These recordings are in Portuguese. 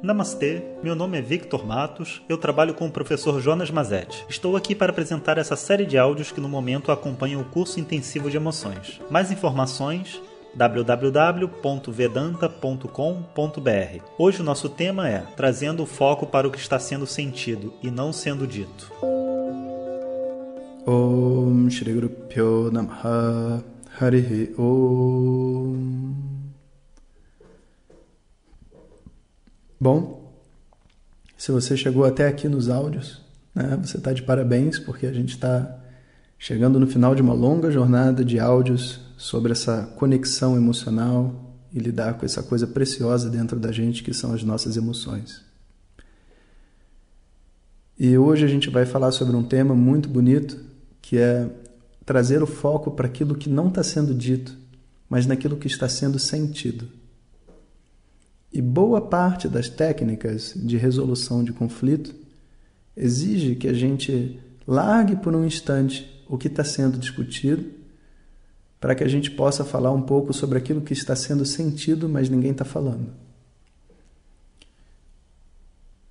Namastê, meu nome é Victor Matos, eu trabalho com o professor Jonas Mazetti. Estou aqui para apresentar essa série de áudios que no momento acompanham o curso intensivo de emoções. Mais informações www.vedanta.com.br. Hoje o nosso tema é trazendo o foco para o que está sendo sentido e não sendo dito. Om Shri Guru Pyo Namaha Harihi Om Bom, se você chegou até aqui nos áudios, né, você está de parabéns, porque a gente está chegando no final de uma longa jornada de áudios sobre essa conexão emocional e lidar com essa coisa preciosa dentro da gente que são as nossas emoções. E hoje a gente vai falar sobre um tema muito bonito que é trazer o foco para aquilo que não está sendo dito, mas naquilo que está sendo sentido. E boa parte das técnicas de resolução de conflito exige que a gente largue por um instante o que está sendo discutido, para que a gente possa falar um pouco sobre aquilo que está sendo sentido, mas ninguém está falando.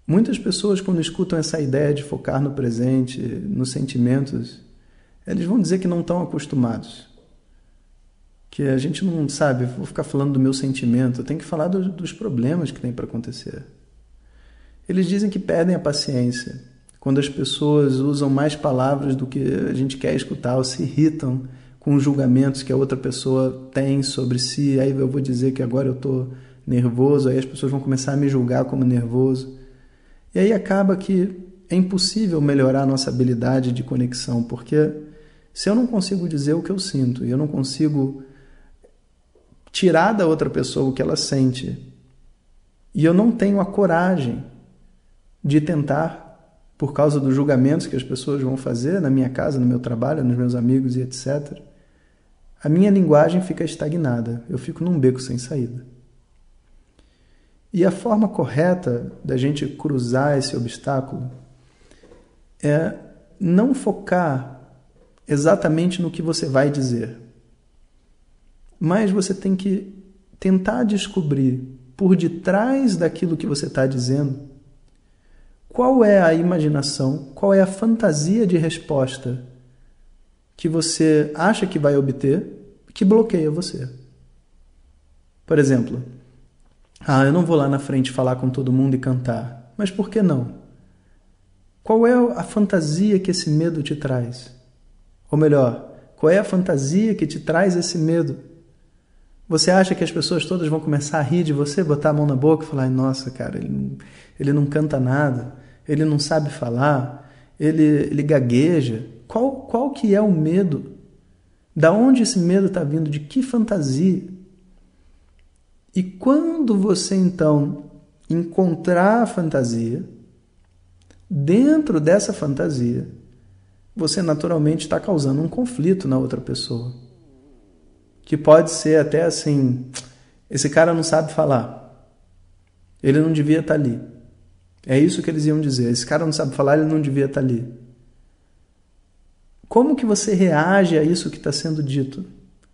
Muitas pessoas, quando escutam essa ideia de focar no presente, nos sentimentos, eles vão dizer que não estão acostumados que a gente não sabe, vou ficar falando do meu sentimento, eu tenho que falar do, dos problemas que tem para acontecer. Eles dizem que perdem a paciência quando as pessoas usam mais palavras do que a gente quer escutar ou se irritam com os julgamentos que a outra pessoa tem sobre si. Aí eu vou dizer que agora eu estou nervoso, aí as pessoas vão começar a me julgar como nervoso. E aí acaba que é impossível melhorar a nossa habilidade de conexão, porque se eu não consigo dizer o que eu sinto e eu não consigo tirar da outra pessoa o que ela sente. E eu não tenho a coragem de tentar, por causa dos julgamentos que as pessoas vão fazer na minha casa, no meu trabalho, nos meus amigos e etc. A minha linguagem fica estagnada, eu fico num beco sem saída. E a forma correta da gente cruzar esse obstáculo é não focar exatamente no que você vai dizer mas você tem que tentar descobrir por detrás daquilo que você está dizendo qual é a imaginação, qual é a fantasia de resposta que você acha que vai obter que bloqueia você. Por exemplo, ah, eu não vou lá na frente falar com todo mundo e cantar. Mas por que não? Qual é a fantasia que esse medo te traz? Ou melhor, qual é a fantasia que te traz esse medo? Você acha que as pessoas todas vão começar a rir de você, botar a mão na boca e falar: nossa, cara, ele, ele não canta nada, ele não sabe falar, ele, ele gagueja. Qual, qual que é o medo? Da onde esse medo está vindo? De que fantasia? E quando você então encontrar a fantasia, dentro dessa fantasia, você naturalmente está causando um conflito na outra pessoa que pode ser até assim: esse cara não sabe falar, ele não devia estar tá ali. É isso que eles iam dizer: esse cara não sabe falar, ele não devia estar tá ali. Como que você reage a isso que está sendo dito?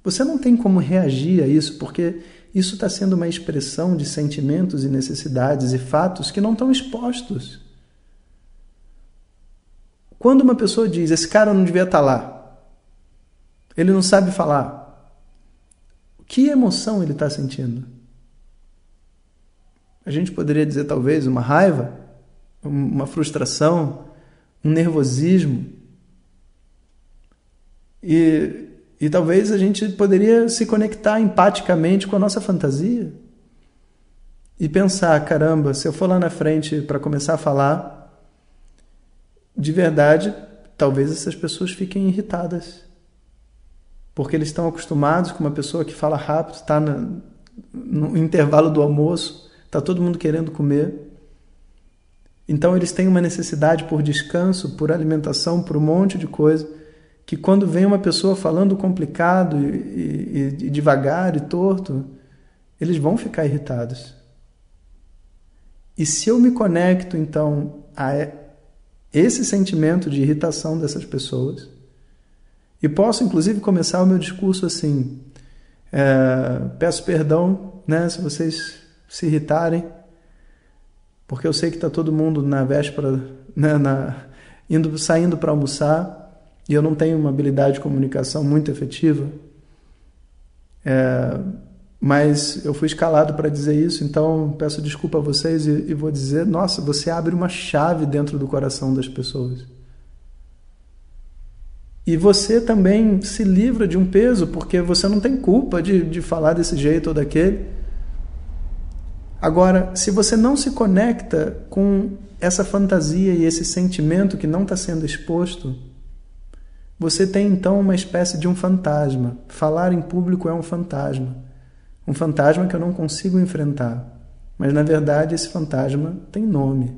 Você não tem como reagir a isso, porque isso está sendo uma expressão de sentimentos e necessidades e fatos que não estão expostos. Quando uma pessoa diz, esse cara não devia estar tá lá, ele não sabe falar, que emoção ele está sentindo? A gente poderia dizer talvez uma raiva, uma frustração, um nervosismo. E, e talvez a gente poderia se conectar empaticamente com a nossa fantasia e pensar: caramba, se eu for lá na frente para começar a falar, de verdade, talvez essas pessoas fiquem irritadas porque eles estão acostumados com uma pessoa que fala rápido, está no intervalo do almoço, está todo mundo querendo comer. Então eles têm uma necessidade por descanso, por alimentação, por um monte de coisa, que quando vem uma pessoa falando complicado e, e, e devagar e torto, eles vão ficar irritados. E se eu me conecto então a esse sentimento de irritação dessas pessoas, e posso, inclusive, começar o meu discurso assim: é, peço perdão né, se vocês se irritarem, porque eu sei que está todo mundo na véspera, né, na, indo, saindo para almoçar, e eu não tenho uma habilidade de comunicação muito efetiva. É, mas eu fui escalado para dizer isso, então peço desculpa a vocês e, e vou dizer: nossa, você abre uma chave dentro do coração das pessoas. E você também se livra de um peso, porque você não tem culpa de, de falar desse jeito ou daquele. Agora, se você não se conecta com essa fantasia e esse sentimento que não está sendo exposto, você tem então uma espécie de um fantasma. Falar em público é um fantasma. Um fantasma que eu não consigo enfrentar. Mas na verdade esse fantasma tem nome.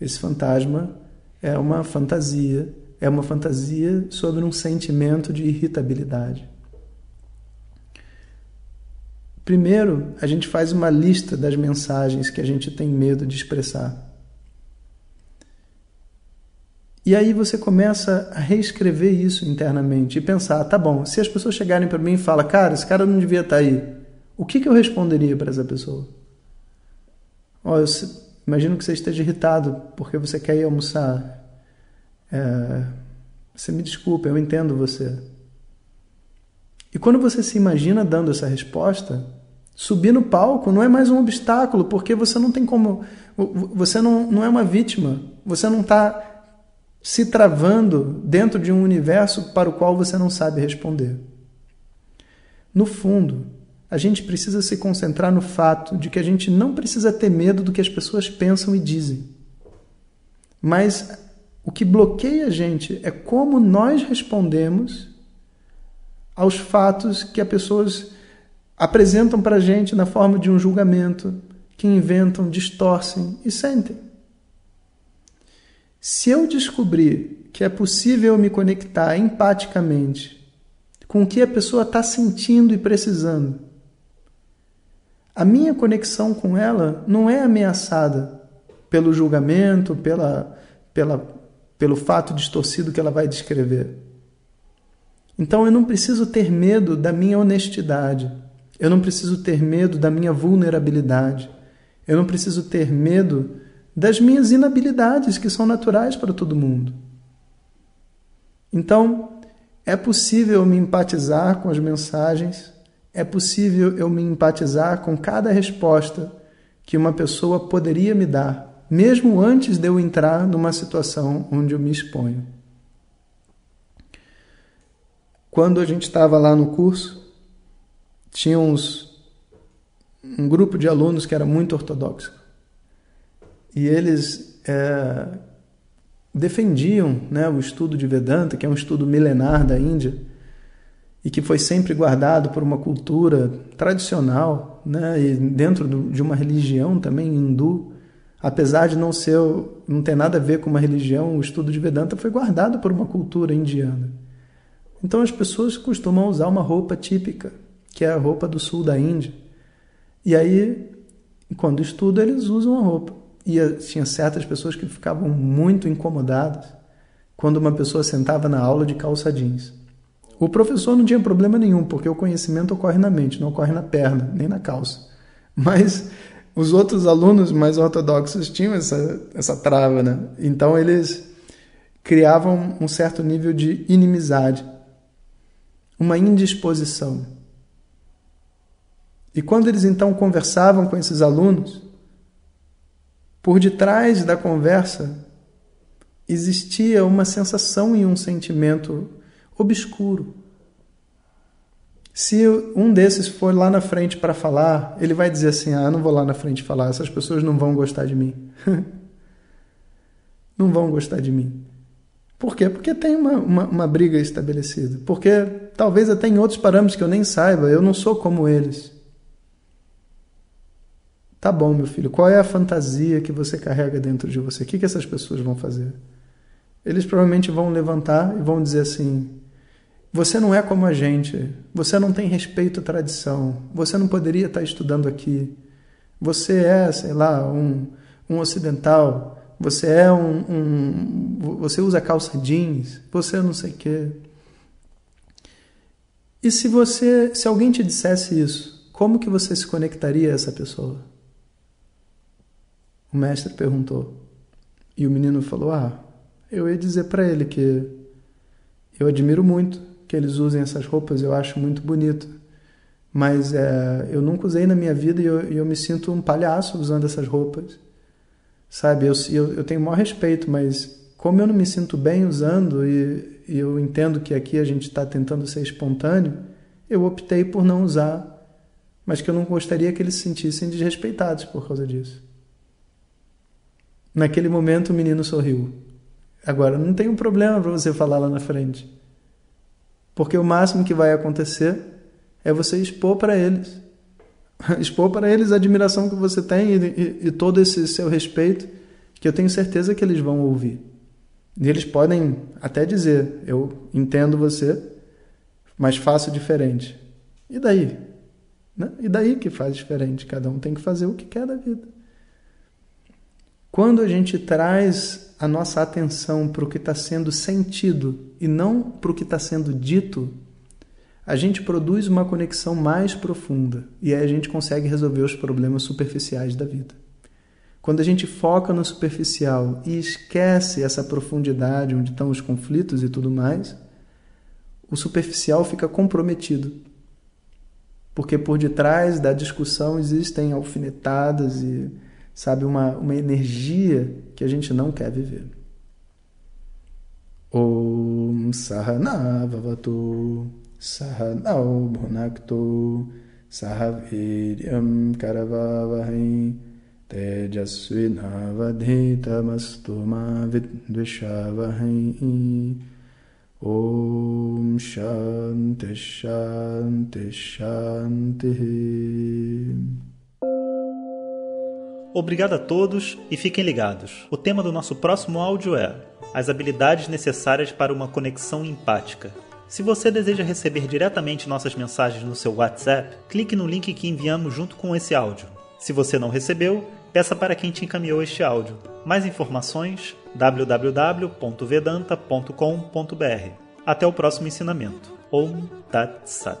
Esse fantasma é uma fantasia é uma fantasia sobre um sentimento de irritabilidade. Primeiro, a gente faz uma lista das mensagens que a gente tem medo de expressar. E aí você começa a reescrever isso internamente e pensar, tá bom, se as pessoas chegarem para mim e falam, cara, esse cara não devia estar tá aí, o que, que eu responderia para essa pessoa? Imagino que você esteja irritado porque você quer ir almoçar. É, você me desculpa, eu entendo você. E quando você se imagina dando essa resposta, subir no palco não é mais um obstáculo, porque você não tem como. Você não, não é uma vítima. Você não está se travando dentro de um universo para o qual você não sabe responder. No fundo, a gente precisa se concentrar no fato de que a gente não precisa ter medo do que as pessoas pensam e dizem. Mas o que bloqueia a gente é como nós respondemos aos fatos que as pessoas apresentam para a gente na forma de um julgamento, que inventam, distorcem e sentem. Se eu descobrir que é possível me conectar empaticamente com o que a pessoa está sentindo e precisando, a minha conexão com ela não é ameaçada pelo julgamento, pela, pela pelo fato distorcido que ela vai descrever. Então eu não preciso ter medo da minha honestidade. Eu não preciso ter medo da minha vulnerabilidade. Eu não preciso ter medo das minhas inabilidades que são naturais para todo mundo. Então, é possível me empatizar com as mensagens, é possível eu me empatizar com cada resposta que uma pessoa poderia me dar mesmo antes de eu entrar numa situação onde eu me exponho. Quando a gente estava lá no curso, tinha uns, um grupo de alunos que era muito ortodoxo. E eles é, defendiam né, o estudo de Vedanta, que é um estudo milenar da Índia, e que foi sempre guardado por uma cultura tradicional, né, e dentro de uma religião também hindu, apesar de não ser, não ter nada a ver com uma religião, o estudo de Vedanta foi guardado por uma cultura indiana. Então as pessoas costumam usar uma roupa típica, que é a roupa do sul da Índia. E aí, quando estudam, eles usam a roupa. E tinha certas pessoas que ficavam muito incomodadas quando uma pessoa sentava na aula de calça jeans. O professor não tinha problema nenhum, porque o conhecimento ocorre na mente, não ocorre na perna, nem na calça. Mas os outros alunos mais ortodoxos tinham essa, essa trava, né? Então eles criavam um certo nível de inimizade, uma indisposição. E quando eles então conversavam com esses alunos, por detrás da conversa existia uma sensação e um sentimento obscuro. Se um desses for lá na frente para falar, ele vai dizer assim: Ah, não vou lá na frente falar, essas pessoas não vão gostar de mim. não vão gostar de mim. Por quê? Porque tem uma, uma, uma, briga estabelecida. Porque talvez até em outros parâmetros que eu nem saiba, eu não sou como eles. Tá bom, meu filho, qual é a fantasia que você carrega dentro de você? O que, que essas pessoas vão fazer? Eles provavelmente vão levantar e vão dizer assim: você não é como a gente. Você não tem respeito à tradição. Você não poderia estar estudando aqui. Você é, sei lá, um, um ocidental. Você é um, um, Você usa calça jeans. Você não sei o quê. E se você. Se alguém te dissesse isso, como que você se conectaria a essa pessoa? O mestre perguntou. E o menino falou: Ah, eu ia dizer para ele que eu admiro muito que eles usem essas roupas, eu acho muito bonito. Mas é, eu nunca usei na minha vida e eu, eu, me sinto um palhaço usando essas roupas. Sabe, eu, eu, eu tenho o maior respeito, mas como eu não me sinto bem usando e, e eu entendo que aqui a gente está tentando ser espontâneo, eu optei por não usar, mas que eu não gostaria que eles se sentissem desrespeitados por causa disso. Naquele momento o menino sorriu. Agora, não tem um problema para você falar lá na frente. Porque o máximo que vai acontecer é você expor para eles. expor para eles a admiração que você tem e, e, e todo esse seu respeito, que eu tenho certeza que eles vão ouvir. E eles podem até dizer: Eu entendo você, mas faço diferente. E daí? Né? E daí que faz diferente? Cada um tem que fazer o que quer da vida. Quando a gente traz a nossa atenção para o que está sendo sentido e não para o que está sendo dito, a gente produz uma conexão mais profunda e aí a gente consegue resolver os problemas superficiais da vida. Quando a gente foca no superficial e esquece essa profundidade onde estão os conflitos e tudo mais, o superficial fica comprometido. Porque por detrás da discussão existem alfinetadas e sabe, uma, uma energia que a gente não quer viver. Om Sahana Vavatu Sahanau Bhunaktu Sahaviryam Karavavahai Tejasvinavadhitamastu Ma Vidvishavahai Om Shanti Shanti Shanti Obrigado a todos e fiquem ligados. O tema do nosso próximo áudio é as habilidades necessárias para uma conexão empática. Se você deseja receber diretamente nossas mensagens no seu WhatsApp, clique no link que enviamos junto com esse áudio. Se você não recebeu, peça para quem te encaminhou este áudio. Mais informações www.vedanta.com.br. Até o próximo ensinamento. Om Tat Sat.